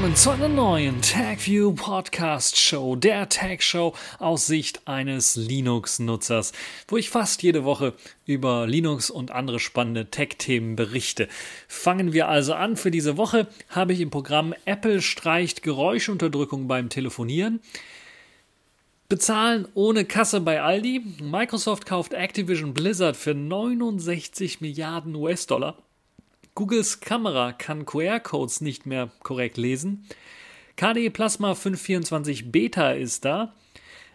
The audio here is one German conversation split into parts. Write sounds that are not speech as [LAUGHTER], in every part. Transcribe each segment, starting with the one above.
Willkommen zu einer neuen TagView Podcast Show, der Tag Show aus Sicht eines Linux-Nutzers, wo ich fast jede Woche über Linux und andere spannende Tech-Themen berichte. Fangen wir also an. Für diese Woche habe ich im Programm Apple streicht Geräuschunterdrückung beim Telefonieren. Bezahlen ohne Kasse bei Aldi. Microsoft kauft Activision Blizzard für 69 Milliarden US-Dollar. Googles Kamera kann QR-Codes nicht mehr korrekt lesen. KDE Plasma 524 Beta ist da.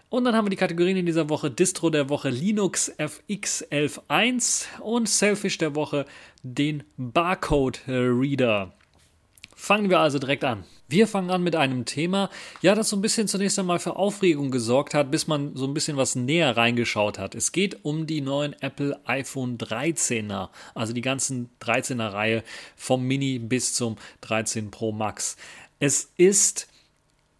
Und dann haben wir die Kategorien in dieser Woche Distro der Woche Linux FX 11.1 und Selfish der Woche den Barcode Reader. Fangen wir also direkt an. Wir fangen an mit einem Thema, ja, das so ein bisschen zunächst einmal für Aufregung gesorgt hat, bis man so ein bisschen was näher reingeschaut hat. Es geht um die neuen Apple iPhone 13er, also die ganzen 13er Reihe vom Mini bis zum 13 Pro Max. Es ist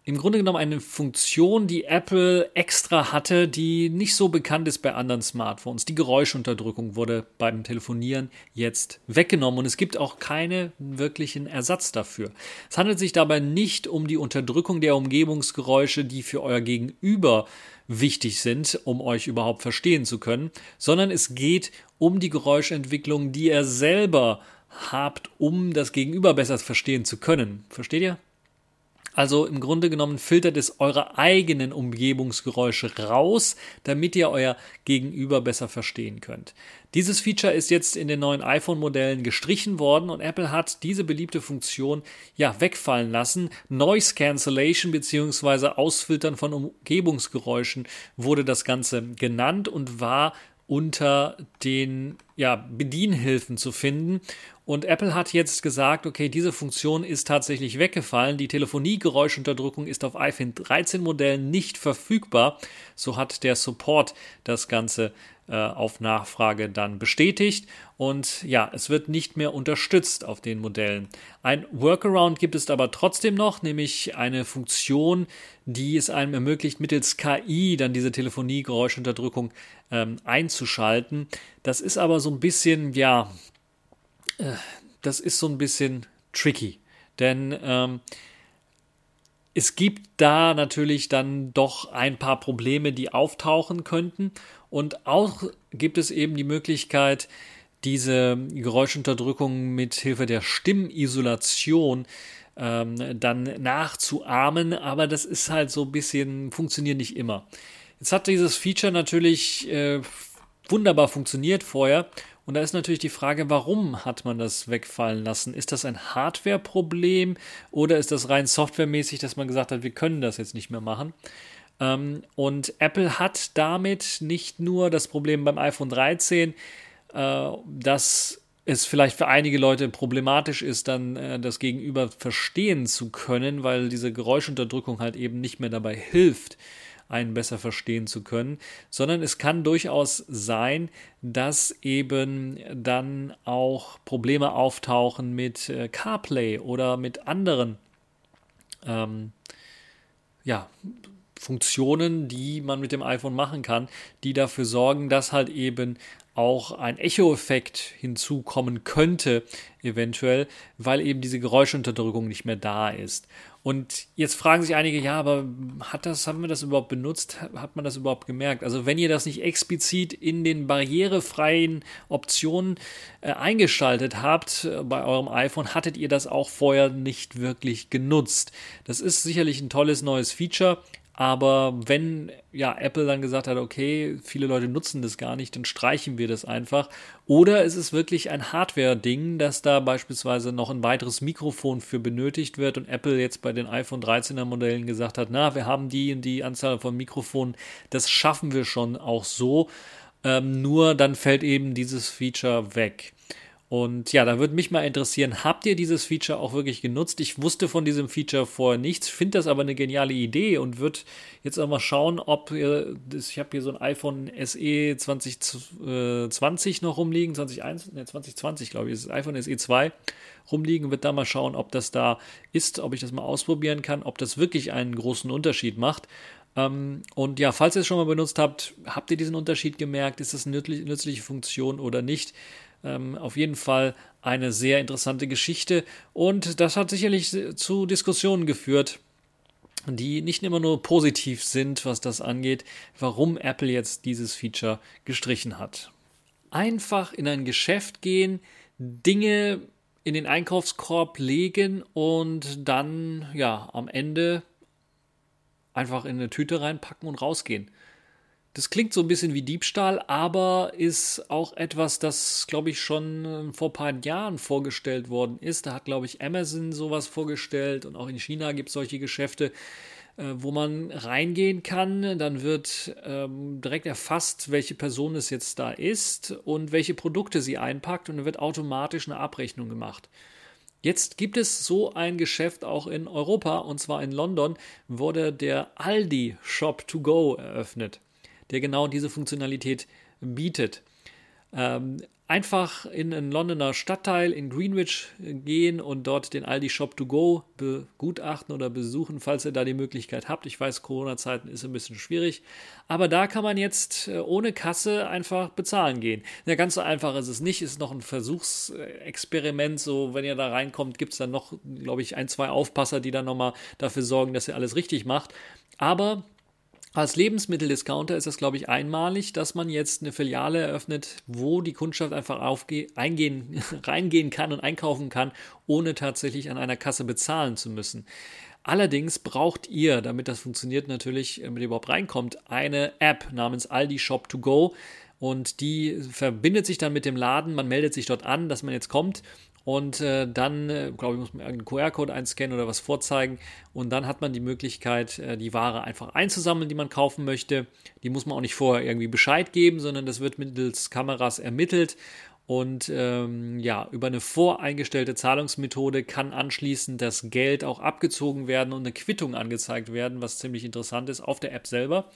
im Grunde genommen eine Funktion, die Apple extra hatte, die nicht so bekannt ist bei anderen Smartphones. Die Geräuschunterdrückung wurde beim Telefonieren jetzt weggenommen und es gibt auch keinen wirklichen Ersatz dafür. Es handelt sich dabei nicht um die Unterdrückung der Umgebungsgeräusche, die für euer Gegenüber wichtig sind, um euch überhaupt verstehen zu können, sondern es geht um die Geräuschentwicklung, die ihr selber habt, um das Gegenüber besser verstehen zu können. Versteht ihr? Also im Grunde genommen filtert es eure eigenen Umgebungsgeräusche raus, damit ihr euer Gegenüber besser verstehen könnt. Dieses Feature ist jetzt in den neuen iPhone-Modellen gestrichen worden und Apple hat diese beliebte Funktion ja wegfallen lassen. Noise Cancellation bzw. Ausfiltern von Umgebungsgeräuschen wurde das Ganze genannt und war unter den ja, Bedienhilfen zu finden. Und Apple hat jetzt gesagt, okay, diese Funktion ist tatsächlich weggefallen. Die Telefonie-Geräuschunterdrückung ist auf iPhone 13 Modellen nicht verfügbar. So hat der Support das Ganze äh, auf Nachfrage dann bestätigt. Und ja, es wird nicht mehr unterstützt auf den Modellen. Ein Workaround gibt es aber trotzdem noch, nämlich eine Funktion, die es einem ermöglicht, mittels KI dann diese Telefonie-Geräuschunterdrückung ähm, einzuschalten. Das ist aber so ein bisschen, ja, das ist so ein bisschen tricky. Denn ähm, es gibt da natürlich dann doch ein paar Probleme, die auftauchen könnten. Und auch gibt es eben die Möglichkeit, diese Geräuschunterdrückung mit Hilfe der Stimmisolation ähm, dann nachzuahmen. Aber das ist halt so ein bisschen, funktioniert nicht immer. Jetzt hat dieses Feature natürlich äh, wunderbar funktioniert vorher. Und da ist natürlich die Frage, warum hat man das wegfallen lassen? Ist das ein Hardware-Problem oder ist das rein softwaremäßig, dass man gesagt hat, wir können das jetzt nicht mehr machen? Ähm, und Apple hat damit nicht nur das Problem beim iPhone 13, äh, dass es vielleicht für einige Leute problematisch ist, dann äh, das Gegenüber verstehen zu können, weil diese Geräuschunterdrückung halt eben nicht mehr dabei hilft, einen besser verstehen zu können, sondern es kann durchaus sein, dass eben dann auch Probleme auftauchen mit äh, CarPlay oder mit anderen ähm, ja, Funktionen, die man mit dem iPhone machen kann, die dafür sorgen, dass halt eben auch ein Echo-Effekt hinzukommen könnte, eventuell, weil eben diese Geräuschunterdrückung nicht mehr da ist. Und jetzt fragen sich einige, ja, aber hat das, haben wir das überhaupt benutzt? Hat man das überhaupt gemerkt? Also wenn ihr das nicht explizit in den barrierefreien Optionen äh, eingeschaltet habt äh, bei eurem iPhone, hattet ihr das auch vorher nicht wirklich genutzt. Das ist sicherlich ein tolles neues Feature, aber wenn ja Apple dann gesagt hat, okay, viele Leute nutzen das gar nicht, dann streichen wir das einfach. Oder ist es wirklich ein Hardware-Ding, dass da beispielsweise noch ein weiteres Mikrofon für benötigt wird und Apple jetzt bei den iPhone 13er Modellen gesagt hat, na, wir haben die und die Anzahl von Mikrofonen, das schaffen wir schon auch so. Ähm, nur dann fällt eben dieses Feature weg. Und ja, da würde mich mal interessieren, habt ihr dieses Feature auch wirklich genutzt? Ich wusste von diesem Feature vorher nichts, finde das aber eine geniale Idee und würde jetzt auch mal schauen, ob ihr, ich habe hier so ein iPhone SE 2020 noch rumliegen, 2021, ne, 2020 glaube ich, das iPhone SE 2 rumliegen, wird da mal schauen, ob das da ist, ob ich das mal ausprobieren kann, ob das wirklich einen großen Unterschied macht. Ähm, und ja, falls ihr es schon mal benutzt habt, habt ihr diesen Unterschied gemerkt? Ist das eine nützliche Funktion oder nicht? Ähm, auf jeden Fall eine sehr interessante Geschichte und das hat sicherlich zu Diskussionen geführt, die nicht immer nur positiv sind, was das angeht, warum Apple jetzt dieses Feature gestrichen hat. Einfach in ein Geschäft gehen, Dinge in den Einkaufskorb legen und dann ja am Ende einfach in eine Tüte reinpacken und rausgehen. Das klingt so ein bisschen wie Diebstahl, aber ist auch etwas, das, glaube ich, schon äh, vor ein paar Jahren vorgestellt worden ist. Da hat, glaube ich, Amazon sowas vorgestellt und auch in China gibt es solche Geschäfte, äh, wo man reingehen kann. Dann wird ähm, direkt erfasst, welche Person es jetzt da ist und welche Produkte sie einpackt und dann wird automatisch eine Abrechnung gemacht. Jetzt gibt es so ein Geschäft auch in Europa und zwar in London wurde der Aldi Shop to Go eröffnet der genau diese Funktionalität bietet. Ähm, einfach in einen Londoner Stadtteil in Greenwich gehen und dort den Aldi Shop to Go begutachten oder besuchen, falls ihr da die Möglichkeit habt. Ich weiß, Corona-Zeiten ist ein bisschen schwierig, aber da kann man jetzt äh, ohne Kasse einfach bezahlen gehen. Ja, ganz so einfach ist es nicht, ist noch ein Versuchsexperiment. So, wenn ihr da reinkommt, gibt es dann noch, glaube ich, ein, zwei Aufpasser, die dann nochmal dafür sorgen, dass ihr alles richtig macht. Aber als Lebensmitteldiscounter ist es, glaube ich, einmalig, dass man jetzt eine Filiale eröffnet, wo die Kundschaft einfach eingehen, [LAUGHS] reingehen kann und einkaufen kann, ohne tatsächlich an einer Kasse bezahlen zu müssen. Allerdings braucht ihr, damit das funktioniert natürlich, damit ihr überhaupt reinkommt, eine App namens Aldi Shop to Go und die verbindet sich dann mit dem Laden. Man meldet sich dort an, dass man jetzt kommt und äh, dann, äh, glaube ich, muss man einen QR-Code einscannen oder was vorzeigen. Und dann hat man die Möglichkeit, äh, die Ware einfach einzusammeln, die man kaufen möchte. Die muss man auch nicht vorher irgendwie Bescheid geben, sondern das wird mittels Kameras ermittelt. Und ähm, ja, über eine voreingestellte Zahlungsmethode kann anschließend das Geld auch abgezogen werden und eine Quittung angezeigt werden, was ziemlich interessant ist auf der App selber.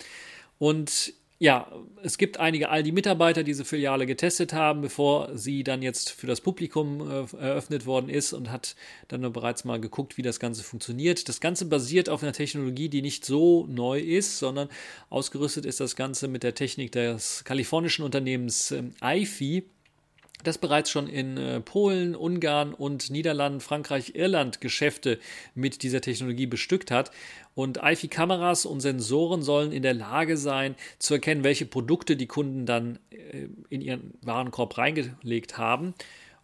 Und ja, es gibt einige Aldi-Mitarbeiter, die diese Filiale getestet haben, bevor sie dann jetzt für das Publikum äh, eröffnet worden ist und hat dann bereits mal geguckt, wie das Ganze funktioniert. Das Ganze basiert auf einer Technologie, die nicht so neu ist, sondern ausgerüstet ist das Ganze mit der Technik des kalifornischen Unternehmens ähm, IFI das bereits schon in äh, Polen, Ungarn und Niederlanden, Frankreich, Irland Geschäfte mit dieser Technologie bestückt hat. Und IFI-Kameras und Sensoren sollen in der Lage sein, zu erkennen, welche Produkte die Kunden dann äh, in ihren Warenkorb reingelegt haben.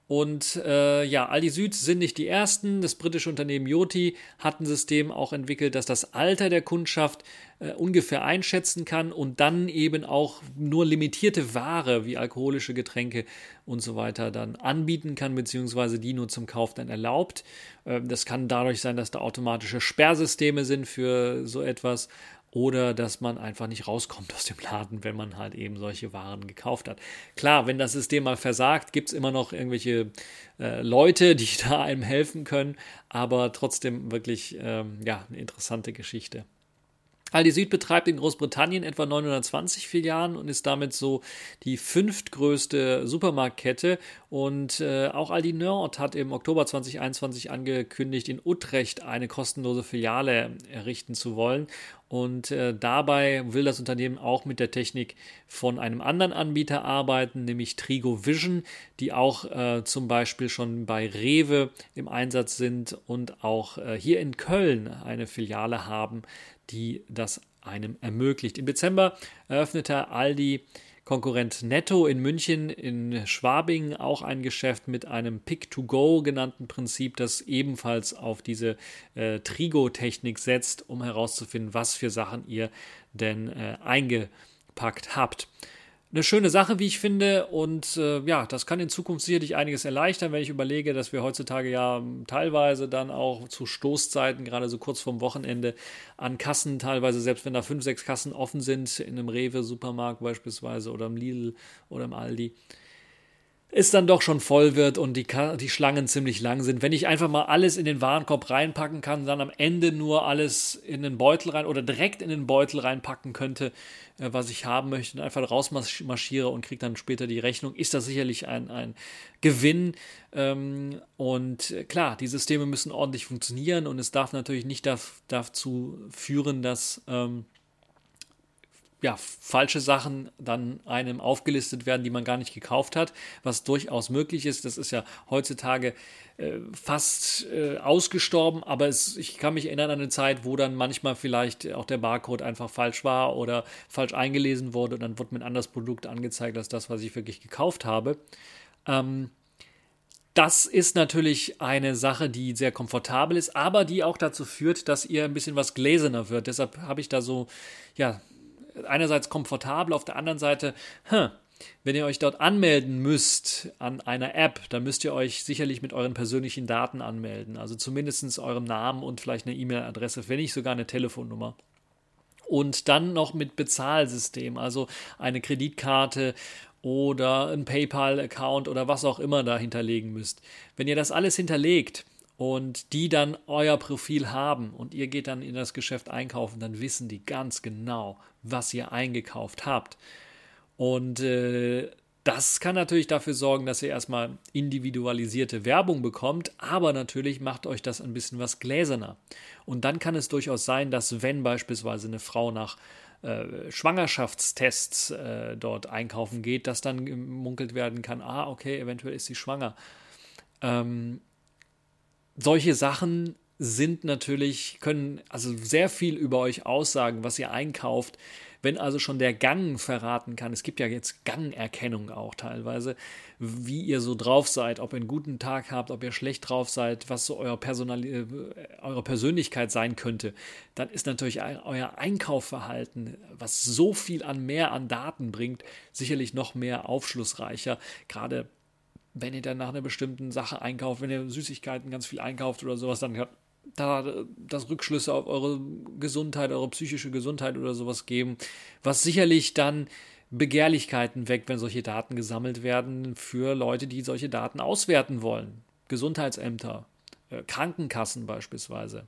Und äh, ja, Aldi Süd sind nicht die ersten. Das britische Unternehmen Yoti hat ein System auch entwickelt, das das Alter der Kundschaft äh, ungefähr einschätzen kann und dann eben auch nur limitierte Ware wie alkoholische Getränke und so weiter dann anbieten kann, beziehungsweise die nur zum Kauf dann erlaubt. Äh, das kann dadurch sein, dass da automatische Sperrsysteme sind für so etwas oder dass man einfach nicht rauskommt aus dem Laden, wenn man halt eben solche Waren gekauft hat. Klar, wenn das System mal versagt, gibt es immer noch irgendwelche äh, Leute, die [LAUGHS] da einem helfen können, aber trotzdem wirklich ähm, ja, eine interessante Geschichte. Aldi Süd betreibt in Großbritannien etwa 920 Filialen und ist damit so die fünftgrößte Supermarktkette. Und äh, auch Aldi Nord hat im Oktober 2021 angekündigt, in Utrecht eine kostenlose Filiale errichten zu wollen. Und äh, dabei will das Unternehmen auch mit der Technik von einem anderen Anbieter arbeiten, nämlich Trigo Vision, die auch äh, zum Beispiel schon bei Rewe im Einsatz sind und auch äh, hier in Köln eine Filiale haben, die das einem ermöglicht. Im Dezember eröffnete Aldi Konkurrent Netto in München in Schwabing auch ein Geschäft mit einem Pick-to-Go genannten Prinzip, das ebenfalls auf diese äh, Trigo-Technik setzt, um herauszufinden, was für Sachen ihr denn äh, eingepackt habt eine schöne Sache, wie ich finde. Und äh, ja, das kann in Zukunft sicherlich einiges erleichtern, wenn ich überlege, dass wir heutzutage ja teilweise dann auch zu Stoßzeiten, gerade so kurz vorm Wochenende, an Kassen, teilweise selbst wenn da fünf, sechs Kassen offen sind, in einem Rewe-Supermarkt beispielsweise oder im Lidl oder im Aldi, es dann doch schon voll wird und die, die Schlangen ziemlich lang sind. Wenn ich einfach mal alles in den Warenkorb reinpacken kann, dann am Ende nur alles in den Beutel rein oder direkt in den Beutel reinpacken könnte, äh, was ich haben möchte, und einfach rausmarschiere und kriege dann später die Rechnung, ist das sicherlich ein, ein Gewinn. Ähm, und klar, die Systeme müssen ordentlich funktionieren und es darf natürlich nicht dazu führen, dass. Ähm, ja, falsche Sachen dann einem aufgelistet werden, die man gar nicht gekauft hat, was durchaus möglich ist. Das ist ja heutzutage äh, fast äh, ausgestorben, aber es, ich kann mich erinnern an eine Zeit, wo dann manchmal vielleicht auch der Barcode einfach falsch war oder falsch eingelesen wurde und dann wurde mir ein anderes Produkt angezeigt als das, was ich wirklich gekauft habe. Ähm, das ist natürlich eine Sache, die sehr komfortabel ist, aber die auch dazu führt, dass ihr ein bisschen was gläserner wird. Deshalb habe ich da so, ja, einerseits komfortabel, auf der anderen Seite, hm, wenn ihr euch dort anmelden müsst an einer App, dann müsst ihr euch sicherlich mit euren persönlichen Daten anmelden. Also zumindest eurem Namen und vielleicht eine E-Mail-Adresse, wenn nicht sogar eine Telefonnummer. Und dann noch mit Bezahlsystem, also eine Kreditkarte oder ein PayPal-Account oder was auch immer da hinterlegen müsst. Wenn ihr das alles hinterlegt und die dann euer Profil haben und ihr geht dann in das Geschäft einkaufen, dann wissen die ganz genau, was ihr eingekauft habt. Und äh, das kann natürlich dafür sorgen, dass ihr erstmal individualisierte Werbung bekommt, aber natürlich macht euch das ein bisschen was gläserner. Und dann kann es durchaus sein, dass wenn beispielsweise eine Frau nach äh, Schwangerschaftstests äh, dort einkaufen geht, dass dann gemunkelt werden kann, ah, okay, eventuell ist sie schwanger. Ähm, solche Sachen sind natürlich, können also sehr viel über euch aussagen, was ihr einkauft. Wenn also schon der Gang verraten kann, es gibt ja jetzt Gangerkennung auch teilweise, wie ihr so drauf seid, ob ihr einen guten Tag habt, ob ihr schlecht drauf seid, was so euer Personal, äh, eure Persönlichkeit sein könnte, dann ist natürlich euer Einkaufverhalten, was so viel an mehr an Daten bringt, sicherlich noch mehr aufschlussreicher. Gerade wenn ihr dann nach einer bestimmten Sache einkauft, wenn ihr Süßigkeiten ganz viel einkauft oder sowas, dann hat da das Rückschlüsse auf eure Gesundheit, eure psychische Gesundheit oder sowas geben, was sicherlich dann Begehrlichkeiten weckt, wenn solche Daten gesammelt werden für Leute, die solche Daten auswerten wollen. Gesundheitsämter, äh, Krankenkassen beispielsweise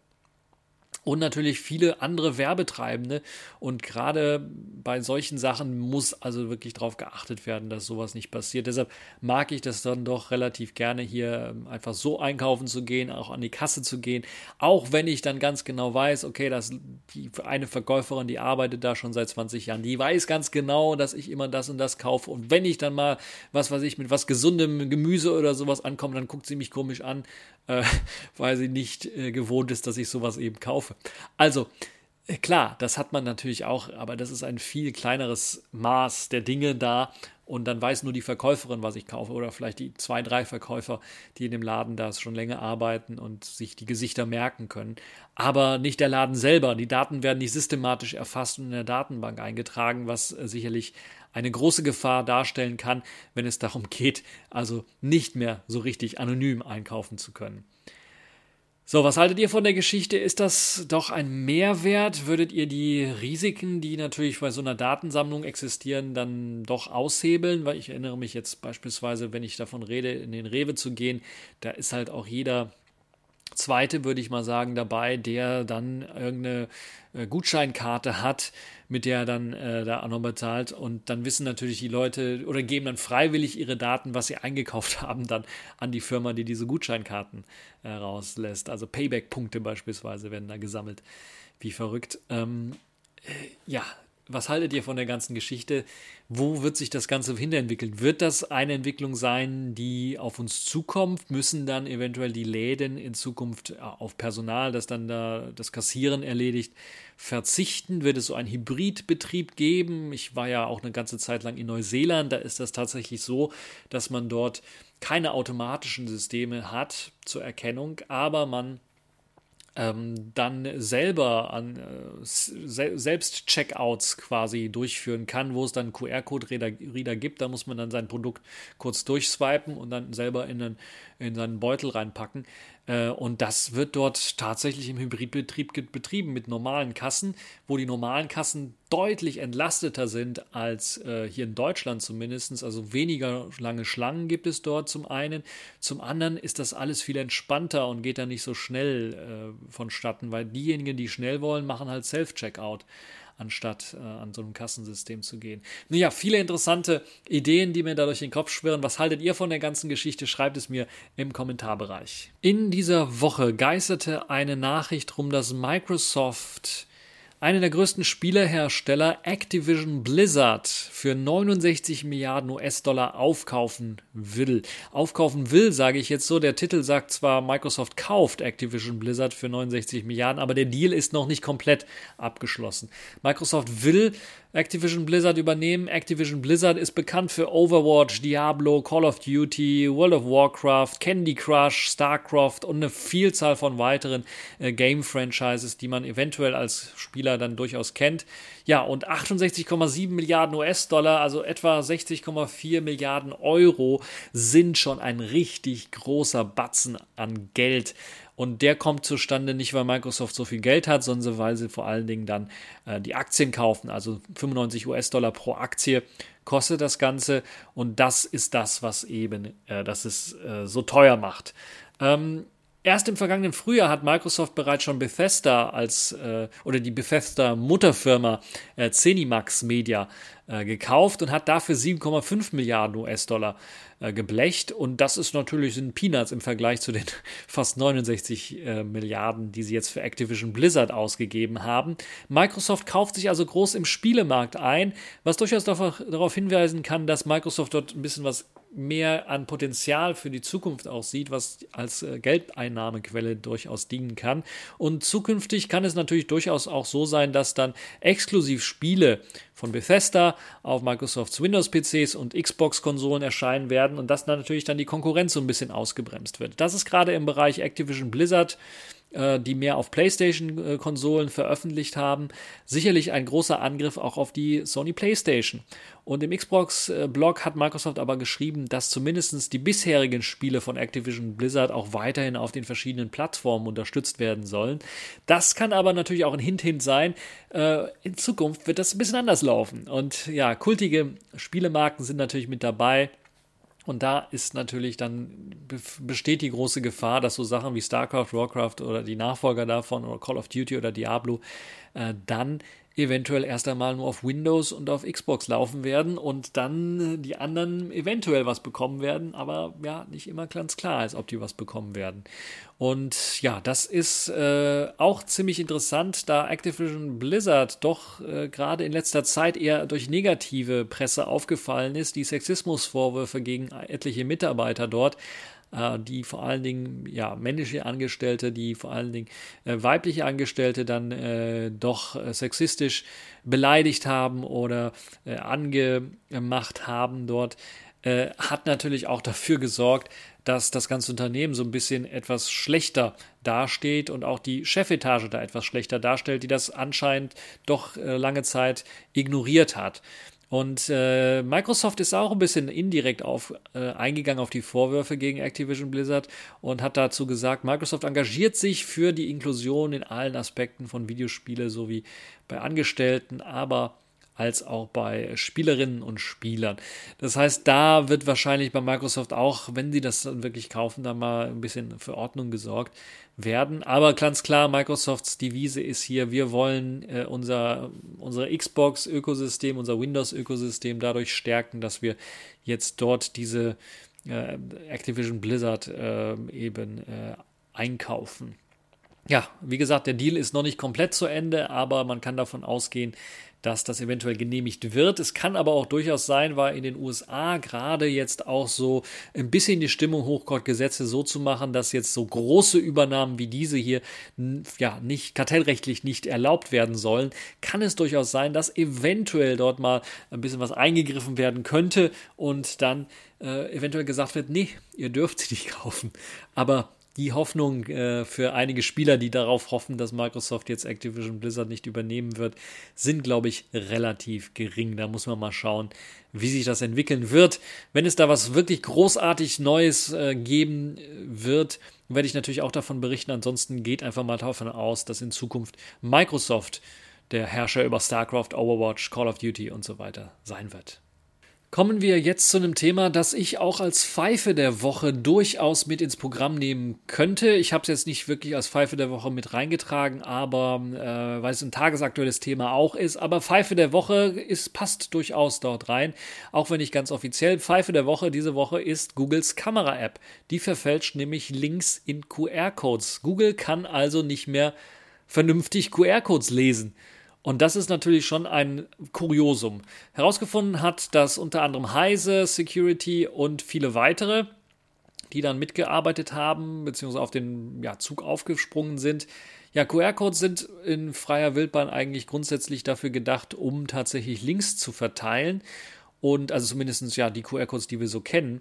und natürlich viele andere Werbetreibende. Und gerade bei solchen Sachen muss also wirklich darauf geachtet werden, dass sowas nicht passiert. Deshalb mag ich das dann doch relativ gerne hier ähm, einfach so einkaufen zu gehen, auch an die Kasse zu gehen. Auch wenn ich dann ganz genau weiß, okay, dass die eine Verkäuferin, die arbeitet da schon seit 20 Jahren, die weiß ganz genau, dass ich immer das und das kaufe. Und wenn ich dann mal, was weiß ich, mit was gesundem Gemüse oder sowas ankomme, dann guckt sie mich komisch an, äh, [LAUGHS] weil sie nicht äh, gewohnt ist, dass ich sowas eben kaufe. Also, äh, Klar, das hat man natürlich auch, aber das ist ein viel kleineres Maß der Dinge da. Und dann weiß nur die Verkäuferin, was ich kaufe, oder vielleicht die zwei, drei Verkäufer, die in dem Laden da schon länger arbeiten und sich die Gesichter merken können. Aber nicht der Laden selber. Die Daten werden nicht systematisch erfasst und in der Datenbank eingetragen, was äh, sicherlich eine große Gefahr darstellen kann, wenn es darum [LAUGHS] geht, also nicht mehr so richtig anonym einkaufen zu können. So, was haltet ihr von der Geschichte? Ist das doch ein Mehrwert? Würdet ihr die Risiken, die natürlich bei so einer Datensammlung existieren, dann doch aushebeln? Weil ich erinnere mich jetzt beispielsweise, wenn ich davon rede, in den Rewe zu gehen, da ist halt auch jeder Zweite, würde ich mal sagen, dabei, der dann irgendeine äh, Gutscheinkarte hat, mit der er dann äh, da auch noch bezahlt. Und dann wissen natürlich die Leute oder geben dann freiwillig ihre Daten, was sie eingekauft [LAUGHS] haben, dann an die Firma, die diese Gutscheinkarten äh, rauslässt. Also Payback-Punkte beispielsweise werden da gesammelt. Wie verrückt. Ähm, äh, ja, was haltet ihr von der ganzen Geschichte? Wo wird sich das Ganze hinentwickeln? Wird das eine Entwicklung sein, die auf uns zukommt? Müssen dann eventuell die Läden in Zukunft äh, auf Personal, das dann da das Kassieren erledigt, verzichten? Wird es so einen Hybridbetrieb geben? Ich war ja auch eine ganze Zeit lang in Neuseeland. Da ist das tatsächlich so, dass man dort keine automatischen Systeme hat zur Erkennung, aber man ähm, dann selber an äh, se selbst Checkouts quasi durchführen kann, wo es dann QR-Code-Reader gibt. Da muss man dann sein Produkt kurz durchswipen und dann selber in, den, in seinen Beutel reinpacken. Äh, und das wird dort tatsächlich im Hybridbetrieb betrieben mit normalen Kassen, wo die normalen Kassen deutlich entlasteter sind als äh, hier in Deutschland zumindest. Also weniger lange Schlangen gibt es dort zum einen. Zum anderen ist das alles viel entspannter und geht dann nicht so schnell äh, vonstatten, weil diejenigen, die schnell wollen, machen halt Self-Checkout anstatt äh, an so einem Kassensystem zu gehen. Naja, viele interessante Ideen, die mir da durch den Kopf schwirren. Was haltet ihr von der ganzen Geschichte? Schreibt es mir im Kommentarbereich. In dieser Woche geisterte eine Nachricht rum, dass Microsoft Einer der größten Spielehersteller, Activision Blizzard, für 69 Milliarden US-Dollar aufkaufen will. Aufkaufen will, sage ich jetzt so. Der Titel sagt zwar, Microsoft kauft Activision Blizzard für 69 Milliarden, aber der Deal ist noch nicht komplett abgeschlossen. Microsoft will Activision Blizzard übernehmen. Activision Blizzard ist bekannt für Overwatch, Diablo, Call of Duty, World of Warcraft, Candy Crush, StarCraft und eine Vielzahl von weiteren äh, Game-Franchises, die man eventuell als Spieler dann durchaus kennt. Ja, und 68,7 Milliarden US-Dollar, also etwa 60,4 Milliarden Euro, sind schon ein richtig großer Batzen an Geld. Und der kommt zustande nicht, weil Microsoft so viel Geld hat, sondern weil sie vor allen Dingen dann äh, die Aktien kaufen. Also 95 US-Dollar pro Aktie kostet das Ganze. Und das ist das, was eben äh, das es äh, so teuer macht. Ähm, Erst im vergangenen Frühjahr hat Microsoft bereits schon Bethesda als äh, oder die Bethesda Mutterfirma äh, Zenimax Media äh, gekauft und hat dafür 7,5 Milliarden US-Dollar äh, geblecht. Und das ist natürlich sind Peanuts im Vergleich zu den [LAUGHS] fast 69 äh, Milliarden, die sie jetzt für Activision Blizzard ausgegeben haben. Microsoft kauft sich also groß im Spielemarkt ein, was durchaus darauf hinweisen kann, dass Microsoft dort ein bisschen was mehr an Potenzial für die Zukunft aussieht, was als Geldeinnahmequelle durchaus dienen kann. Und zukünftig kann es natürlich durchaus auch so sein, dass dann exklusiv Spiele von Bethesda auf Microsofts Windows-PCs und Xbox-Konsolen erscheinen werden und dass dann natürlich dann die Konkurrenz so ein bisschen ausgebremst wird. Das ist gerade im Bereich Activision Blizzard die mehr auf PlayStation-Konsolen veröffentlicht haben, sicherlich ein großer Angriff auch auf die Sony PlayStation. Und im Xbox-Blog hat Microsoft aber geschrieben, dass zumindest die bisherigen Spiele von Activision Blizzard auch weiterhin auf den verschiedenen Plattformen unterstützt werden sollen. Das kann aber natürlich auch ein Hint-Hint sein. Äh, in Zukunft wird das ein bisschen anders laufen. Und ja, kultige Spielemarken sind natürlich mit dabei. Und da ist natürlich dann besteht die große Gefahr, dass so Sachen wie StarCraft, Warcraft oder die Nachfolger davon oder Call of Duty oder Diablo äh, dann eventuell erst einmal nur auf Windows und auf Xbox laufen werden und dann äh, die anderen eventuell was bekommen werden, aber ja, nicht immer ganz klar ist, ob die was bekommen werden. Und ja, das ist äh, auch ziemlich interessant, da Activision Blizzard doch äh, gerade in letzter Zeit eher durch negative Presse aufgefallen ist, die Sexismusvorwürfe gegen etliche Mitarbeiter dort die vor allen Dingen ja männliche Angestellte, die vor allen Dingen äh, weibliche Angestellte dann äh, doch äh, sexistisch beleidigt haben oder äh, angemacht haben dort, äh, hat natürlich auch dafür gesorgt, dass das ganze Unternehmen so ein bisschen etwas schlechter dasteht und auch die Chefetage da etwas schlechter darstellt, die das anscheinend doch lange Zeit ignoriert hat. Und äh, Microsoft ist auch ein bisschen indirekt auf, äh, eingegangen auf die Vorwürfe gegen Activision Blizzard und hat dazu gesagt, Microsoft engagiert sich für die Inklusion in allen Aspekten von Videospiele sowie bei Angestellten, aber als auch bei Spielerinnen und Spielern. Das heißt, da wird wahrscheinlich bei Microsoft auch, wenn sie das dann wirklich kaufen, da mal ein bisschen für Ordnung gesorgt werden. Aber ganz klar, Microsofts Devise ist hier, wir wollen äh, unser, unser Xbox-Ökosystem, unser Windows-Ökosystem dadurch stärken, dass wir jetzt dort diese äh, Activision Blizzard äh, eben äh, einkaufen. Ja, wie gesagt, der Deal ist noch nicht komplett zu Ende, aber man kann davon ausgehen, dass das eventuell genehmigt wird. Es kann aber auch durchaus sein, weil in den USA gerade jetzt auch so ein bisschen die Stimmung hochkommt, Gesetze so zu machen, dass jetzt so große Übernahmen wie diese hier ja nicht kartellrechtlich nicht erlaubt werden sollen, kann es durchaus sein, dass eventuell dort mal ein bisschen was eingegriffen werden könnte und dann äh, eventuell gesagt wird, nee, ihr dürft sie nicht [LAUGHS] kaufen. Aber die Hoffnung äh, für einige Spieler, die darauf hoffen, dass Microsoft jetzt Activision Blizzard nicht übernehmen wird, sind, glaube ich, relativ gering. Da muss man mal schauen, wie sich das entwickeln wird. Wenn es da was wirklich großartig Neues äh, geben äh, wird, werde ich natürlich auch davon berichten. Ansonsten geht einfach mal davon aus, dass in Zukunft Microsoft der Herrscher über StarCraft, Overwatch, Call of Duty und so weiter sein wird. Kommen wir jetzt zu einem Thema, das ich auch als Pfeife der Woche durchaus mit ins Programm nehmen könnte. Ich habe es jetzt nicht wirklich als Pfeife der Woche mit reingetragen, aber äh, weil es ein tagesaktuelles Thema auch ist. Aber Pfeife der Woche ist, passt durchaus dort rein, auch wenn nicht ganz offiziell. Pfeife der Woche diese Woche ist Googles Kamera-App. Die verfälscht nämlich Links in QR-Codes. Google kann also nicht mehr vernünftig QR-Codes lesen. Und das ist natürlich schon ein Kuriosum. Herausgefunden hat das unter anderem Heise, Security und viele weitere, die dann mitgearbeitet haben, beziehungsweise auf den ja, Zug aufgesprungen sind. Ja, QR-Codes sind in freier Wildbahn eigentlich grundsätzlich dafür gedacht, um tatsächlich Links zu verteilen. Und also zumindest ja die QR-Codes, die wir so kennen.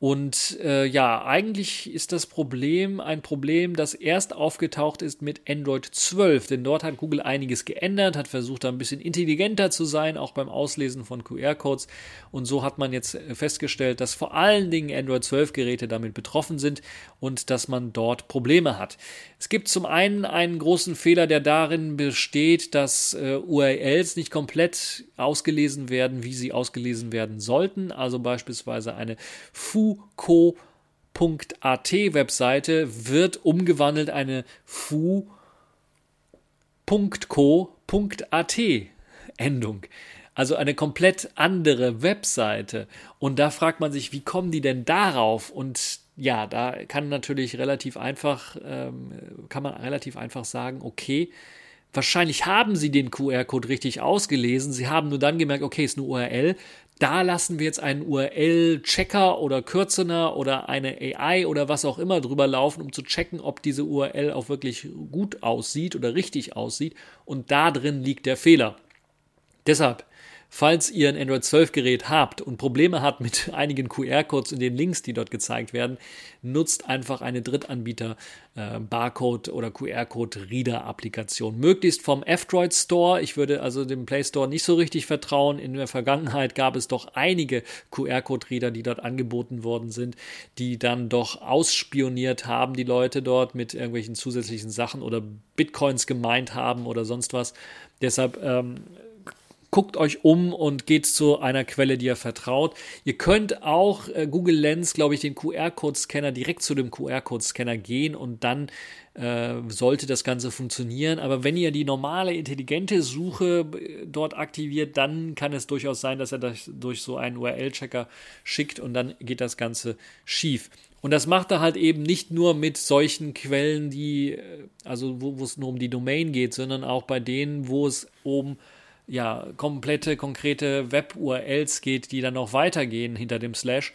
Und äh, ja, eigentlich ist das Problem ein Problem, das erst aufgetaucht ist mit Android 12, denn dort hat Google einiges geändert, hat versucht, da ein bisschen intelligenter zu sein, auch beim Auslesen von QR-Codes. Und so hat man jetzt festgestellt, dass vor allen Dingen Android 12 Geräte damit betroffen sind und dass man dort Probleme hat. Es gibt zum einen einen großen Fehler, der darin besteht, dass äh, URLs nicht komplett ausgelesen werden, wie sie ausgelesen werden sollten. Also beispielsweise eine Fu fu.co.at Webseite wird umgewandelt eine fu.co.at Endung. Also eine komplett andere Webseite. Und da fragt man sich, wie kommen die denn darauf? Und ja, da kann natürlich relativ einfach, ähm, kann man relativ einfach sagen, okay, wahrscheinlich haben sie den QR-Code richtig ausgelesen. Sie haben nur dann gemerkt, okay, ist eine URL. Da lassen wir jetzt einen URL-Checker oder Kürzener oder eine AI oder was auch immer drüber laufen, um zu checken, ob diese URL auch wirklich gut aussieht oder richtig aussieht. Und da drin liegt der Fehler. Deshalb Falls ihr ein Android 12 Gerät habt und Probleme habt mit [LAUGHS] einigen QR-Codes und den Links, die dort gezeigt werden, nutzt einfach eine Drittanbieter äh, Barcode oder QR-Code Reader Applikation. Möglichst vom F-Droid Store. Ich würde also dem Play Store nicht so richtig vertrauen. In der Vergangenheit gab es doch einige QR-Code Reader, die dort angeboten worden sind, die dann doch ausspioniert haben, die Leute dort mit irgendwelchen zusätzlichen Sachen oder Bitcoins gemeint haben oder sonst was. Deshalb ähm, guckt euch um und geht zu einer Quelle, die ihr vertraut. Ihr könnt auch äh, Google Lens, glaube ich, den QR-Code-Scanner direkt zu dem QR-Code-Scanner gehen und dann äh, sollte das Ganze funktionieren. Aber wenn ihr die normale intelligente Suche äh, dort aktiviert, dann kann es durchaus sein, dass er das durch so einen URL-Checker schickt und dann geht das Ganze schief. Und das macht er halt eben nicht nur mit solchen Quellen, die, äh, also wo, es nur um die Domain geht, sondern auch bei denen, wo es um ja, komplette, konkrete Web-URLs geht, die dann noch weitergehen hinter dem Slash.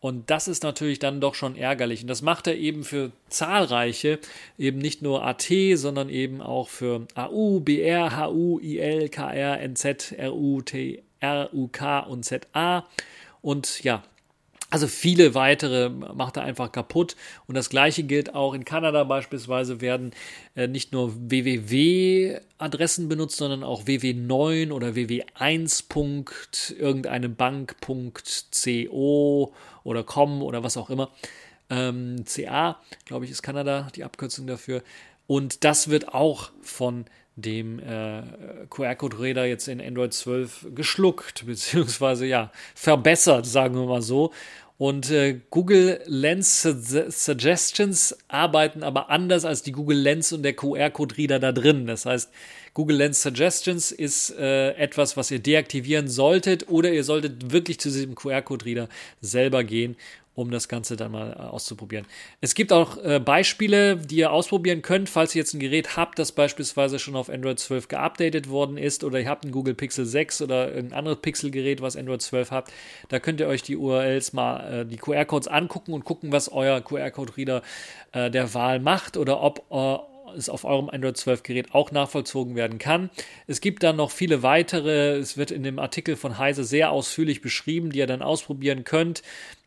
Und das ist natürlich dann doch schon ärgerlich. Und das macht er eben für zahlreiche, eben nicht nur AT, sondern eben auch für AU, BR, HU, IL, KR, NZ, RU, T, RUK und ZA. Und ja, also viele weitere macht er einfach kaputt. Und das gleiche gilt auch in Kanada beispielsweise werden äh, nicht nur www-Adressen benutzt, sondern auch ww9 oder ww1. irgendeine Bank.co oder com oder was auch immer. Ähm, CA, glaube ich, ist Kanada die Abkürzung dafür. Und das wird auch von dem äh, QR-Code-Reader jetzt in Android 12 geschluckt, [LAUGHS] beziehungsweise ja, verbessert, sagen wir mal so. Und äh, Google Lens Suggestions arbeiten aber anders als die Google Lens und der QR-Code-Reader da drin. Das heißt, Google Lens Suggestions ist äh, etwas, was ihr deaktivieren solltet oder ihr solltet wirklich zu diesem QR-Code-Reader selber gehen um das Ganze dann mal äh, auszuprobieren. Es gibt auch äh, Beispiele, die ihr ausprobieren könnt, falls ihr jetzt ein Gerät habt, das beispielsweise schon auf Android 12 geupdatet worden ist oder ihr habt ein Google Pixel 6 oder ein anderes Pixel-Gerät, was Android 12 habt. Da könnt ihr euch die URLs mal, äh, die QR-Codes angucken und gucken, was euer QR-Code-Reader äh, der Wahl macht oder ob äh, es auf eurem Android 12 Gerät auch nachvollzogen werden kann. Es gibt dann noch viele weitere, es wird in dem Artikel von Heise sehr ausführlich beschrieben, die ihr dann ausprobieren könnt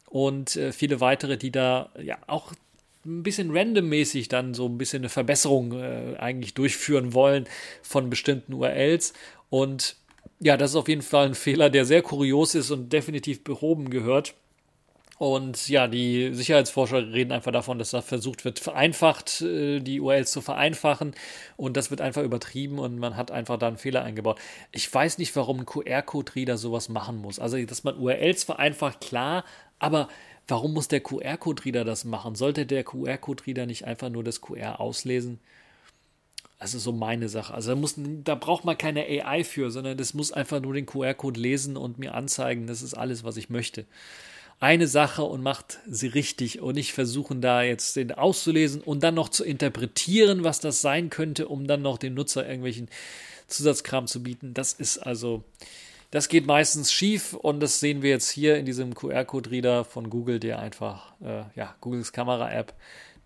und äh, viele weitere, die da ja auch ein bisschen randommäßig dann so ein bisschen eine Verbesserung äh, eigentlich durchführen wollen von bestimmten URLs. Und ja, das ist auf jeden Fall ein Fehler, der sehr kurios ist und definitiv behoben gehört. Und ja, die Sicherheitsforscher reden einfach davon, dass da versucht wird, vereinfacht, äh, die URLs zu vereinfachen. Und das wird einfach übertrieben und man hat einfach da einen Fehler eingebaut. Ich weiß nicht, warum ein QR-Code-Reader sowas machen muss. Also, dass man URLs vereinfacht, klar, aber warum muss der QR-Code-Reader das machen? Sollte der QR-Code-Reader nicht einfach nur das QR auslesen? Das ist so meine Sache. Also da, muss, da braucht man keine AI für, sondern das muss einfach nur den QR-Code lesen und mir anzeigen. Das ist alles, was ich möchte. eine Sache und macht sie richtig und nicht versuchen da jetzt den auszulesen und dann noch zu interpretieren, was das sein könnte, um dann noch dem Nutzer irgendwelchen Zusatzkram zu bieten. Das ist also, das geht meistens schief und das sehen wir jetzt hier in diesem QR-Code-Reader von Google, der einfach, äh, ja, Googles Kamera-App,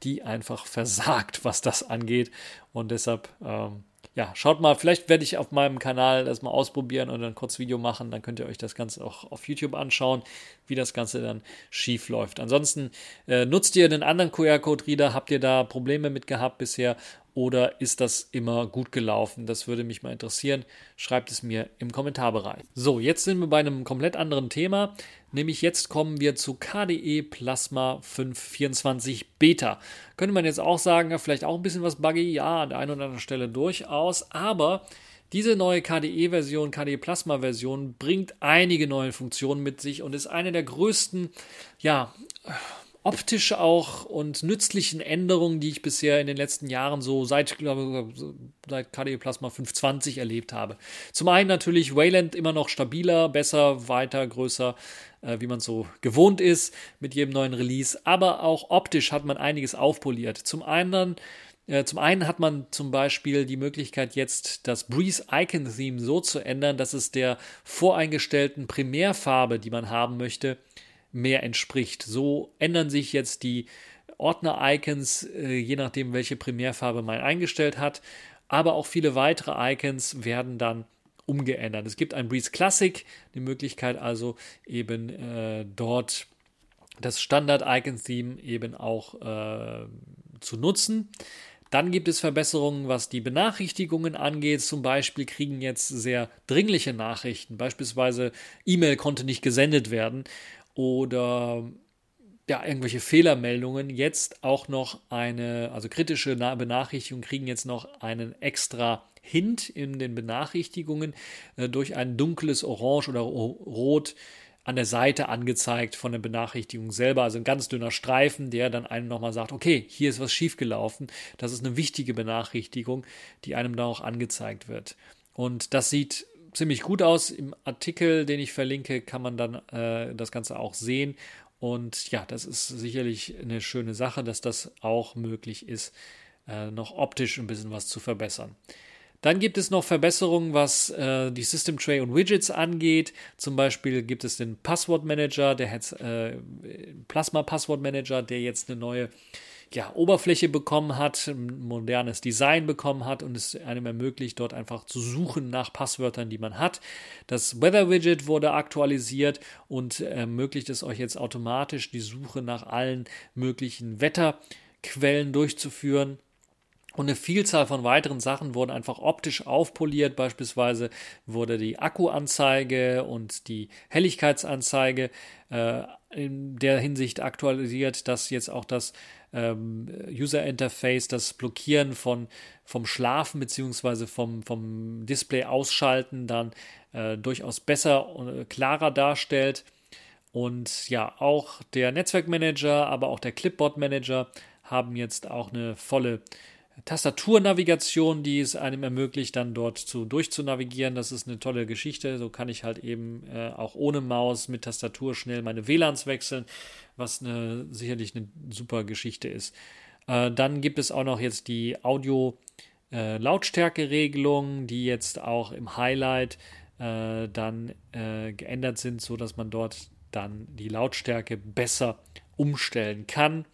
die einfach versagt, was das angeht und deshalb, ähm, ja, schaut mal, vielleicht werde ich auf meinem Kanal das mal ausprobieren und ein kurzes Video machen. Dann könnt ihr euch das Ganze auch auf YouTube anschauen, wie das Ganze dann schief läuft. Ansonsten äh, nutzt ihr einen anderen QR-Code-Reader? Habt ihr da Probleme mit gehabt bisher? Oder ist das immer gut gelaufen? Das würde mich mal interessieren. Schreibt es mir im Kommentarbereich. So, jetzt sind wir bei einem komplett anderen Thema. Nämlich jetzt kommen wir zu KDE Plasma 524 Beta. Könnte man jetzt auch sagen, vielleicht auch ein bisschen was buggy. Ja, an der einen oder anderen Stelle durchaus. Aber diese neue KDE-Version, KDE Plasma-Version, bringt einige neue Funktionen mit sich und ist eine der größten, ja, optisch auch und nützlichen Änderungen, die ich bisher in den letzten Jahren so seit, glaube seit KDE Plasma 520 erlebt habe. Zum einen natürlich Wayland immer noch stabiler, besser, weiter, größer, äh, wie man so gewohnt ist mit jedem neuen Release, aber auch optisch hat man einiges aufpoliert. Zum anderen äh, zum einen hat man zum Beispiel die Möglichkeit, jetzt das Breeze Icon Theme so zu ändern, dass es der voreingestellten Primärfarbe, die man haben möchte, mehr entspricht. So ändern sich jetzt die Ordner-Icons, äh, je nachdem, welche Primärfarbe man eingestellt hat. Aber auch viele weitere Icons werden dann umgeändert. Es gibt ein Breeze Classic, die Möglichkeit also eben äh, dort das Standard-Icon-Theme eben auch äh, zu nutzen. Dann gibt es Verbesserungen, was die Benachrichtigungen angeht. Zum Beispiel kriegen jetzt sehr dringliche Nachrichten. Beispielsweise E-Mail konnte nicht gesendet werden oder ja, irgendwelche Fehlermeldungen jetzt auch noch eine, also kritische Benachrichtigungen kriegen jetzt noch einen extra Hint in den Benachrichtigungen äh, durch ein dunkles Orange oder Rot an der Seite angezeigt von der Benachrichtigung selber, also ein ganz dünner Streifen, der dann einem nochmal sagt, okay, hier ist was schiefgelaufen. Das ist eine wichtige Benachrichtigung, die einem da auch angezeigt wird. Und das sieht ziemlich gut aus. Im Artikel, den ich verlinke, kann man dann äh, das Ganze auch sehen. Und ja, das ist sicherlich eine schöne Sache, dass das auch möglich ist, äh, noch optisch ein bisschen was zu verbessern. Dann gibt es noch Verbesserungen, was äh, die System Tray und Widgets angeht. Zum Beispiel gibt es den Passwort Manager, der hat äh, Plasma Passwort Manager, der jetzt eine neue ja, Oberfläche bekommen hat, ein modernes Design bekommen hat und es einem ermöglicht, dort einfach zu suchen nach Passwörtern, die man hat. Das Weather Widget wurde aktualisiert und ermöglicht es euch jetzt automatisch, die Suche nach allen möglichen Wetterquellen durchzuführen. Und eine Vielzahl von weiteren Sachen wurden einfach optisch aufpoliert. Beispielsweise wurde die Akkuanzeige und die Helligkeitsanzeige äh, in der Hinsicht aktualisiert, dass jetzt auch das ähm, User Interface, das Blockieren von, vom Schlafen bzw. vom, vom Display ausschalten dann äh, durchaus besser und äh, klarer darstellt. Und ja, auch der Netzwerkmanager, aber auch der Clipboard Manager haben jetzt auch eine volle Tastaturnavigation, die es einem ermöglicht, dann dort zu durchzunavigieren. Das ist eine tolle Geschichte. So kann ich halt eben äh, auch ohne Maus mit Tastatur schnell meine WLANs wechseln, was eine, sicherlich eine super Geschichte ist. Äh, dann gibt es auch noch jetzt die Audio- äh, Lautstärke-Regelungen, die jetzt auch im Highlight äh, dann äh, geändert sind, sodass man dort dann die Lautstärke besser umstellen kann.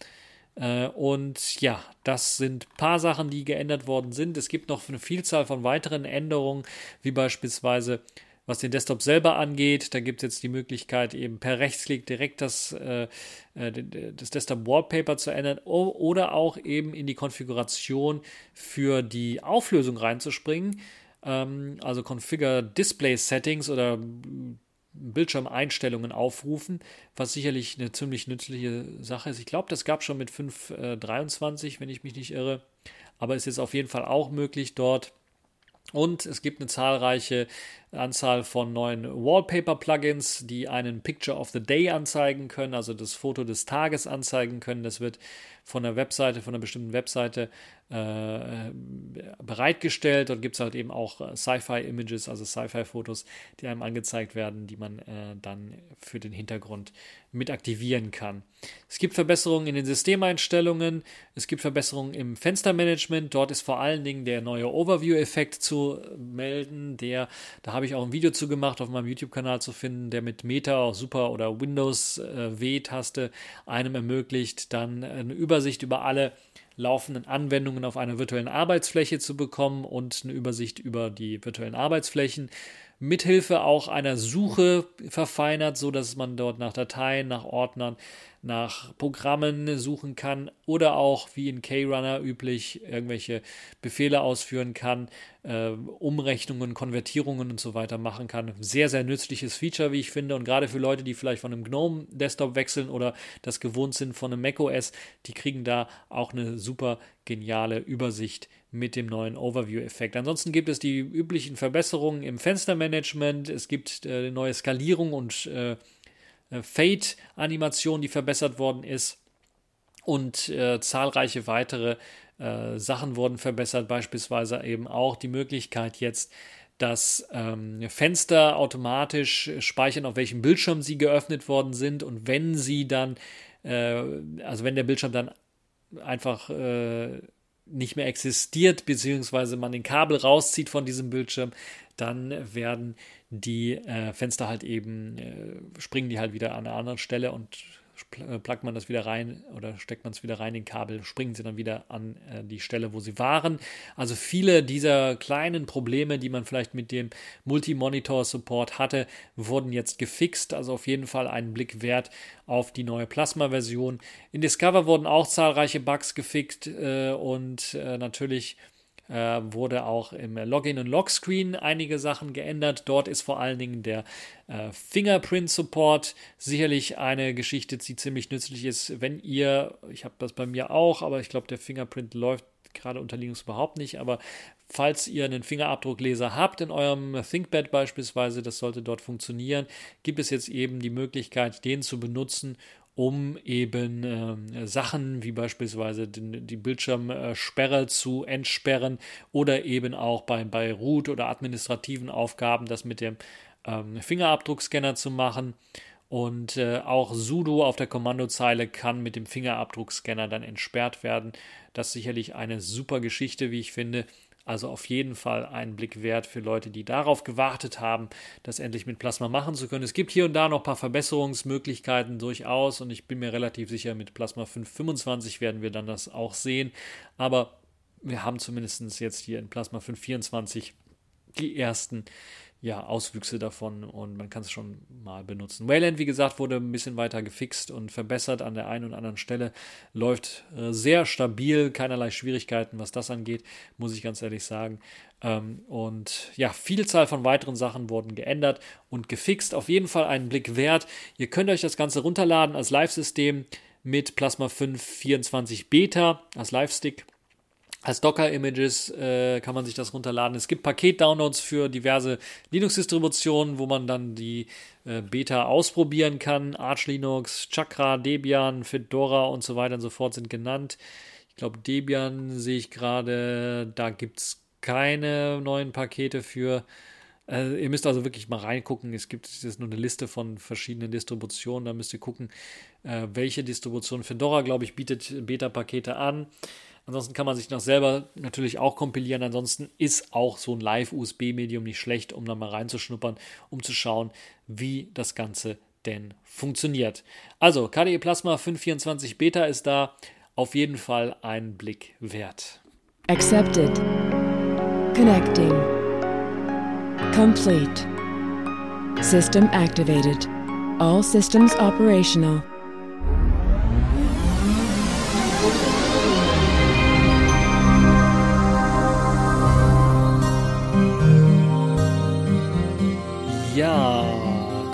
Äh, und ja, das sind ein paar Sachen, die geändert worden sind. Es gibt noch eine Vielzahl von weiteren Änderungen, wie beispielsweise was den Desktop selber angeht, da gibt es jetzt die Möglichkeit, eben per Rechtsklick direkt das, äh, äh das Desktop Wallpaper zu ändern oder auch eben in die Konfiguration für die Auflösung reinzuspringen. Ähm, also Configure Display Settings oder Bildschirmeinstellungen aufrufen, was sicherlich eine ziemlich nützliche Sache ist. Ich glaube, das gab schon mit 5.23, äh, wenn ich mich nicht irre, aber ist jetzt auf jeden Fall auch möglich dort. Und es gibt eine zahlreiche Anzahl von neuen Wallpaper-Plugins, die einen Picture of the Day anzeigen können, also das Foto des Tages anzeigen können. Das wird von der Webseite, von einer bestimmten Webseite äh, bereitgestellt. Dort gibt es halt eben auch äh, Sci-Fi-Images, also Sci-Fi-Fotos, die einem angezeigt werden, die man äh, dann für den Hintergrund mit aktivieren kann. Es gibt Verbesserungen in den Systemeinstellungen, es gibt Verbesserungen im Fenstermanagement. Dort ist vor allen Dingen der neue Overview-Effekt zu melden. Der, da habe ich auch ein Video zu gemacht, auf meinem YouTube-Kanal zu finden, der mit Meta, Super oder Windows äh, W-Taste einem ermöglicht, dann eine Übersicht über alle laufenden Anwendungen auf einer virtuellen Arbeitsfläche zu bekommen und eine Übersicht über die virtuellen Arbeitsflächen. Mithilfe auch einer Suche verfeinert, so dass man dort nach Dateien, nach Ordnern, nach Programmen suchen kann oder auch wie in K-Runner üblich irgendwelche Befehle ausführen kann, äh, Umrechnungen, Konvertierungen und so weiter machen kann. Sehr, sehr nützliches Feature, wie ich finde. Und gerade für Leute, die vielleicht von einem GNOME Desktop wechseln oder das gewohnt sind von einem macOS, die kriegen da auch eine super geniale Übersicht mit dem neuen Overview-Effekt. Ansonsten gibt es die üblichen Verbesserungen im Fenstermanagement. Es gibt äh, neue Skalierung und äh, äh, Fade-Animation, die verbessert worden ist. Und äh, zahlreiche weitere äh, Sachen wurden verbessert, beispielsweise eben auch die Möglichkeit jetzt, dass ähm, Fenster automatisch speichern, auf welchem Bildschirm sie geöffnet worden sind und wenn sie dann, äh, also wenn der Bildschirm dann einfach äh, nicht mehr existiert, beziehungsweise man den Kabel rauszieht von diesem Bildschirm, dann werden die äh, Fenster halt eben, äh, springen die halt wieder an einer anderen Stelle und äh, pluggt man das wieder rein oder steckt man es wieder rein, den Kabel, springen sie dann wieder an äh, die Stelle, wo sie waren. Also viele dieser kleinen Probleme, die man vielleicht mit dem Multi-Monitor-Support hatte, wurden jetzt gefixt. Also auf jeden Fall einen Blick wert auf die neue Plasma-Version. In Discover wurden auch zahlreiche Bugs gefixt äh, und äh, natürlich äh, wurde auch im Login- und Lockscreen einige Sachen geändert. Dort ist vor allen Dingen der äh, Fingerprint-Support sicherlich eine Geschichte, die ziemlich nützlich ist, wenn ihr, ich habe das bei mir auch, aber ich glaube, der Fingerprint läuft gerade unter Linux überhaupt nicht, aber falls ihr einen Fingerabdruckleser habt in eurem ThinkPad beispielsweise, das sollte dort funktionieren, gibt es jetzt eben die Möglichkeit, den zu benutzen, um eben äh, Sachen wie beispielsweise den, die Bildschirmsperre zu entsperren oder eben auch bei, bei Root oder administrativen Aufgaben das mit dem ähm, Fingerabdruckscanner zu machen. Und äh, auch sudo auf der Kommandozeile kann mit dem Fingerabdruckscanner dann entsperrt werden. Das ist sicherlich eine super Geschichte, wie ich finde. Also auf jeden Fall einen Blick wert für Leute, die darauf gewartet haben, das endlich mit Plasma machen zu können. Es gibt hier und da noch ein paar Verbesserungsmöglichkeiten durchaus und ich bin mir relativ sicher, mit Plasma 525 werden wir dann das auch sehen. Aber wir haben zumindest jetzt hier in Plasma 524 die ersten ja, Auswüchse davon und man kann es schon mal benutzen. Wayland, wie gesagt, wurde ein bisschen weiter gefixt und verbessert an der einen und anderen Stelle. Läuft äh, sehr stabil, keinerlei Schwierigkeiten, was das angeht, muss ich ganz ehrlich sagen. Ähm, und ja, Vielzahl von weiteren Sachen wurden geändert und gefixt. Auf jeden Fall einen Blick wert. Ihr könnt euch das Ganze runterladen als Live-System mit Plasma 5 24 Beta, als Live-Stick als Docker-Images äh, kann man sich das runterladen. Es gibt Paket-Downloads für diverse Linux-Distributionen, wo man dann die äh, Beta ausprobieren kann. Arch Linux, Chakra, Debian, Fedora und so weiter und so fort sind genannt. Ich glaube, Debian sehe ich gerade, da gibt es keine neuen Pakete für. Äh, ihr müsst also wirklich mal reingucken. Es gibt jetzt nur eine Liste von verschiedenen Distributionen. Da müsst ihr gucken, äh, welche Distribution. Fedora, glaube ich, bietet Beta-Pakete an. Ansonsten kann man sich noch selber natürlich auch kompilieren. Ansonsten ist auch so ein Live-USB-Medium nicht schlecht, um da mal reinzuschnuppern, um zu schauen, wie das Ganze denn funktioniert. Also, KDE Plasma 524 Beta ist da auf jeden Fall ein Blick wert. Accepted. Connecting. Complete. System activated. All systems operational.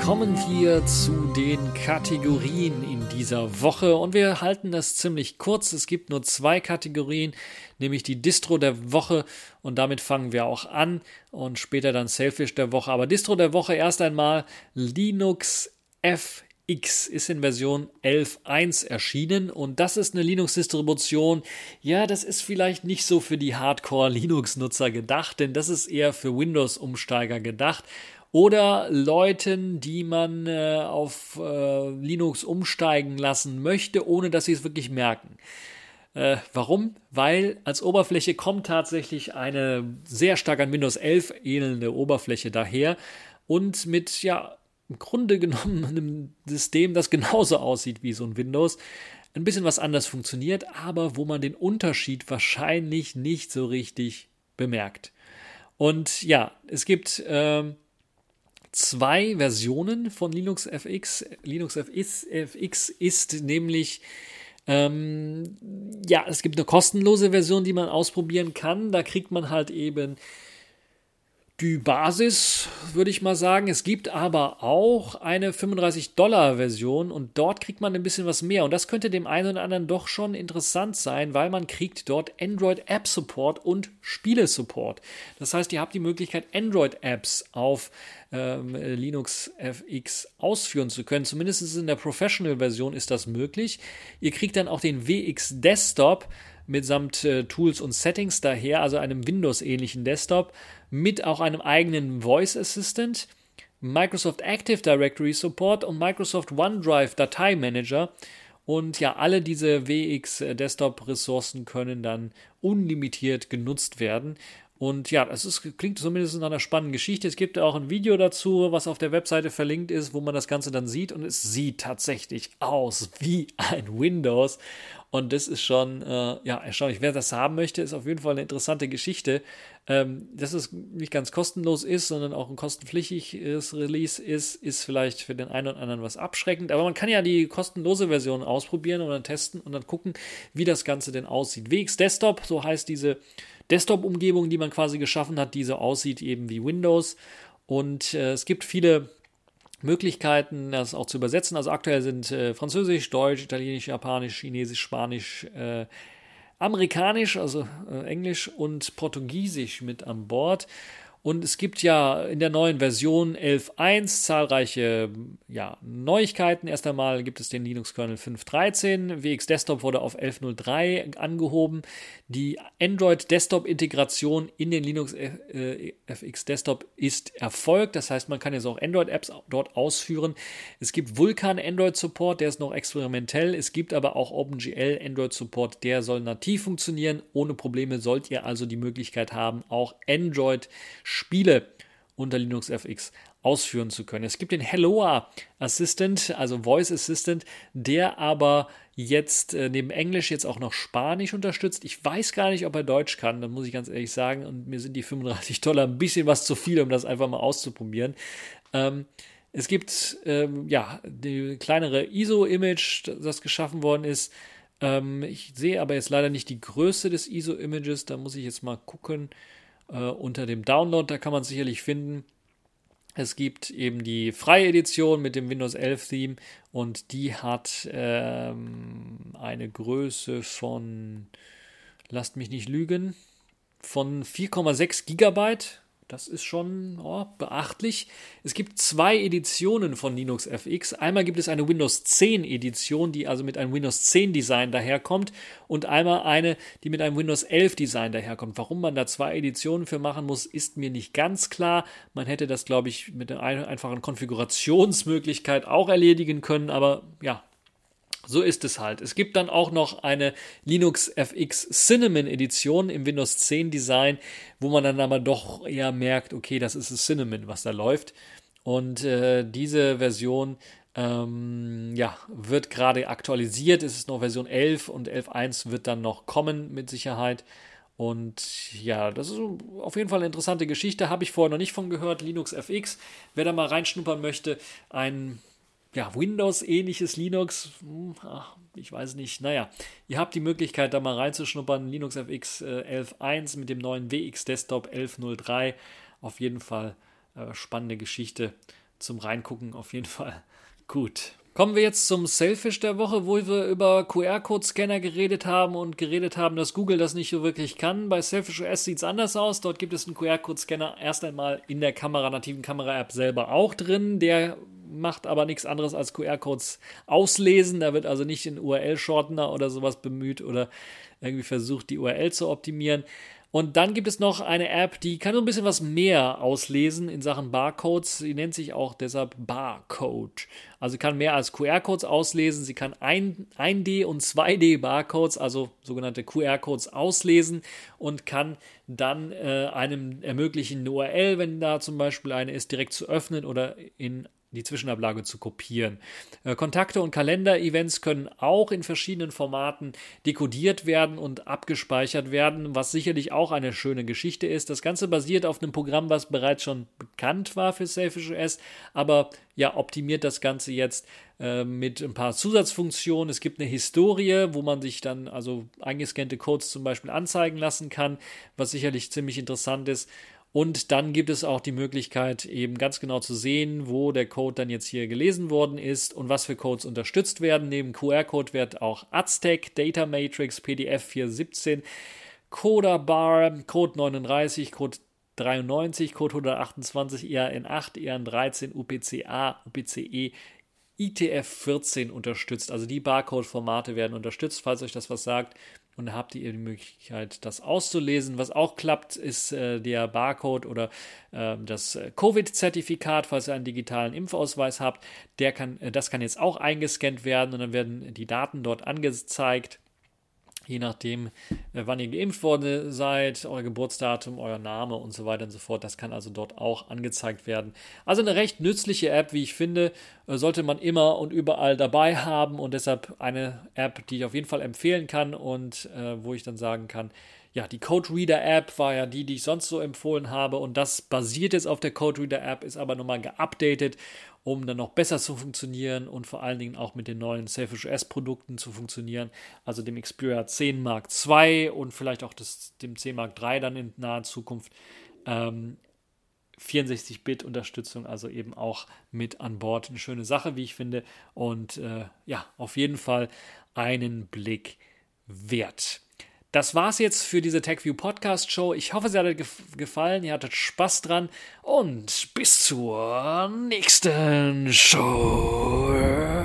Kommen wir zu den Kategorien in dieser Woche und wir halten das ziemlich kurz. Es gibt nur zwei Kategorien, nämlich die Distro der Woche und damit fangen wir auch an und später dann Selfish der Woche. Aber Distro der Woche erst einmal Linux FX ist in Version 11.1 erschienen und das ist eine Linux-Distribution. Ja, das ist vielleicht nicht so für die Hardcore-Linux-Nutzer gedacht, denn das ist eher für Windows-Umsteiger gedacht oder Leuten, die man äh, auf äh, Linux umsteigen lassen möchte, ohne dass sie es wirklich merken. Äh, warum? Weil als Oberfläche kommt tatsächlich eine sehr stark an Windows 11 ähnelnde Oberfläche daher und mit ja im Grunde [LAUGHS] genommen einem System, das genauso aussieht wie so ein Windows, ein bisschen was anders funktioniert, aber wo man den Unterschied wahrscheinlich nicht so richtig bemerkt. Und ja, es gibt ähm, zwei Versionen von Linux FX. Linux FX, ist nämlich ähm, ja, es gibt eine kostenlose Version, die man ausprobieren kann. Da kriegt man halt eben die Basis, würde ich mal sagen. Es gibt aber auch eine 35-Dollar-Version und dort kriegt man ein bisschen was mehr. Und das könnte dem einen oder anderen doch schon interessant sein, weil man kriegt dort Android App Support und Spiele Support. Das heißt, ihr habt die Möglichkeit, Android-Apps auf ähm, Linux FX ausführen zu können. Zumindest in der Professional-Version ist das möglich. Ihr kriegt dann auch den WX Desktop mitsamt äh, Tools und Settings daher, also einem Windows-ähnlichen Desktop, mit auch einem eigenen Voice Assistant, Microsoft Active Directory Support und Microsoft OneDrive Dateimanager. Und ja, alle diese WX äh, Desktop Ressourcen können dann unlimitiert genutzt werden. Und ja, ist, klingt zumindest nach einer spannenden Geschichte. Es gibt auch ein Video dazu, was auf der Webseite verlinkt ist, wo man das Ganze dann sieht. Und es sieht tatsächlich aus wie ein Windows. Und das ist schon äh, ja, erstaunlich. Wer das haben möchte, ist auf jeden Fall eine interessante Geschichte. Ähm, dass es nicht ganz kostenlos ist, sondern auch ein kostenpflichtiges Release ist, ist vielleicht für den einen oder anderen was abschreckend. Aber man kann ja die kostenlose Version ausprobieren und dann testen und dann gucken, wie das Ganze denn aussieht. WX Desktop, so heißt diese Desktop-Umgebung, die man quasi geschaffen hat, die so aussieht eben wie Windows. Und äh, es gibt viele Möglichkeiten, das auch zu übersetzen. Also aktuell sind äh, Französisch, Deutsch, Italienisch, Japanisch, Chinesisch, Spanisch, äh, Amerikanisch, also äh, Englisch und Portugiesisch mit an Bord. Und es gibt ja in der neuen Version 11.1 zahlreiche ja, Neuigkeiten. Erst einmal gibt es den Linux-Kernel 5.13. WX Desktop wurde auf 11.03 angehoben. Die Android-Desktop-Integration in den Linux äh, FX Desktop ist erfolgt. Das heißt, man kann jetzt auch Android-Apps dort ausführen. Es gibt Vulkan Android-Support, der ist noch experimentell. Es gibt aber auch OpenGL Android-Support, der soll nativ funktionieren. Ohne Probleme sollt ihr also die Möglichkeit haben, auch Android Spiele unter Linux FX ausführen zu können. Es gibt den Helloa Assistant, also Voice Assistant, der aber jetzt äh, neben Englisch jetzt auch noch Spanisch unterstützt. Ich weiß gar nicht, ob er Deutsch kann, da muss ich ganz ehrlich sagen. Und mir sind die 35 Dollar ein bisschen was zu viel, um das einfach mal auszuprobieren. Ähm, es gibt ähm, ja die kleinere ISO-Image, das geschaffen worden ist. Ähm, ich sehe aber jetzt leider nicht die Größe des ISO-Images. Da muss ich jetzt mal gucken äh, unter dem Download, da kann man sicherlich finden. Es gibt eben die freie Edition mit dem Windows 11 Theme und die hat ähm, eine Größe von, lasst mich nicht lügen, von 4,6 Gigabyte das ist schon oh, beachtlich. Es gibt zwei Editionen von Linux FX. Einmal gibt es eine Windows 10 Edition, die also mit einem Windows 10 Design daherkommt und einmal eine, die mit einem Windows 11 Design daherkommt. Warum man da zwei Editionen für machen muss, ist mir nicht ganz klar. Man hätte das, glaube ich, mit einer einfachen Konfigurationsmöglichkeit auch erledigen können, aber ja, so ist es halt. Es gibt dann auch noch eine Linux FX Cinnamon Edition im Windows 10 Design, wo man dann aber doch eher merkt, okay, das ist das Cinnamon, was da läuft. Und äh, diese Version ähm, ja, wird gerade aktualisiert. Es ist noch Version 11 und 11.1 wird dann noch kommen mit Sicherheit. Und ja, das ist auf jeden Fall eine interessante Geschichte. Habe ich vorher noch nicht von gehört. Linux FX. Wer da mal reinschnuppern möchte, ein ja, Windows-ähnliches Linux, hm, ach, ich weiß nicht, naja, ihr habt die Möglichkeit, da mal reinzuschnuppern. Linux FX äh, 11.1 mit dem neuen WX Desktop 11.03. Auf jeden Fall äh, spannende Geschichte zum Reingucken auf jeden Fall [LAUGHS] gut. Kommen wir jetzt zum Selfish der Woche, wo wir über QR-Code-Scanner geredet haben und geredet haben, dass Google das nicht so wirklich kann. Bei Selfish OS sieht es anders aus. Dort gibt es einen QR-Code-Scanner erst einmal in der Kamera, nativen Kamera-App selber auch drin. Der macht aber nichts anderes als QR-Codes auslesen. Da wird also nicht ein URL-Shortener oder sowas bemüht oder irgendwie versucht, die URL zu optimieren. Und dann gibt es noch eine App, die kann so ein bisschen was mehr auslesen in Sachen Barcodes. Sie nennt sich auch deshalb Barcode. Also kann mehr als QR-Codes auslesen. Sie kann 1D und 2D Barcodes, also sogenannte QR-Codes auslesen und kann dann äh, einem ermöglichen, eine URL, wenn da zum Beispiel eine ist, direkt zu öffnen oder in die Zwischenablage zu kopieren. Äh, Kontakte und Kalender-Events können auch in verschiedenen Formaten dekodiert werden und abgespeichert werden, was sicherlich auch eine schöne Geschichte ist. Das Ganze basiert auf einem Programm, was bereits schon bekannt war für Selfish OS, aber ja, optimiert das Ganze jetzt äh, mit ein paar Zusatzfunktionen. Es gibt eine Historie, wo man sich dann also eingescannte Codes zum Beispiel anzeigen lassen kann, was sicherlich ziemlich interessant ist. Und dann gibt es auch die Möglichkeit, eben ganz genau zu sehen, wo der Code dann jetzt hier gelesen worden ist und was für Codes unterstützt werden. Neben QR-Code wird auch Aztec, Data Matrix, PDF 417, CodaBar, Code 39, Code 93, Code 128, ERN8, ERN13, UPCA, UPCE, ITF14 unterstützt. Also die Barcode-Formate werden unterstützt, falls euch das was sagt und habt ihr die Möglichkeit, das auszulesen. Was auch klappt, ist äh, der Barcode oder äh, das Covid-Zertifikat, falls ihr einen digitalen Impfausweis habt. Der kann, äh, das kann jetzt auch eingescannt werden und dann werden die Daten dort angezeigt je nachdem, äh, wann ihr geimpft worden seid, euer Geburtsdatum, euer Name und so weiter und so fort. Das kann also dort auch angezeigt werden. Also eine recht nützliche App, wie ich finde, äh, sollte man immer und überall dabei haben und deshalb eine App, die ich auf jeden Fall empfehlen kann und äh, wo ich dann sagen kann, ja, die Code Reader App war ja die, die ich sonst so empfohlen habe und das basiert jetzt auf der Code Reader App, ist aber nochmal geupdatet um dann noch besser zu funktionieren und vor allen Dingen auch mit den neuen Selfish OS Produkten zu funktionieren, also dem Xperia 10 Mark II und vielleicht auch das, dem 10 Mark III dann in naher Zukunft. Ähm, 64-Bit-Unterstützung, also eben auch mit an Bord. Eine schöne Sache, wie ich finde. Und äh, ja, auf jeden Fall einen Blick wert. Das war's jetzt für diese TechView Podcast Show. Ich hoffe, sie hat euch gefallen, ihr hattet Spaß dran und bis zur nächsten Show.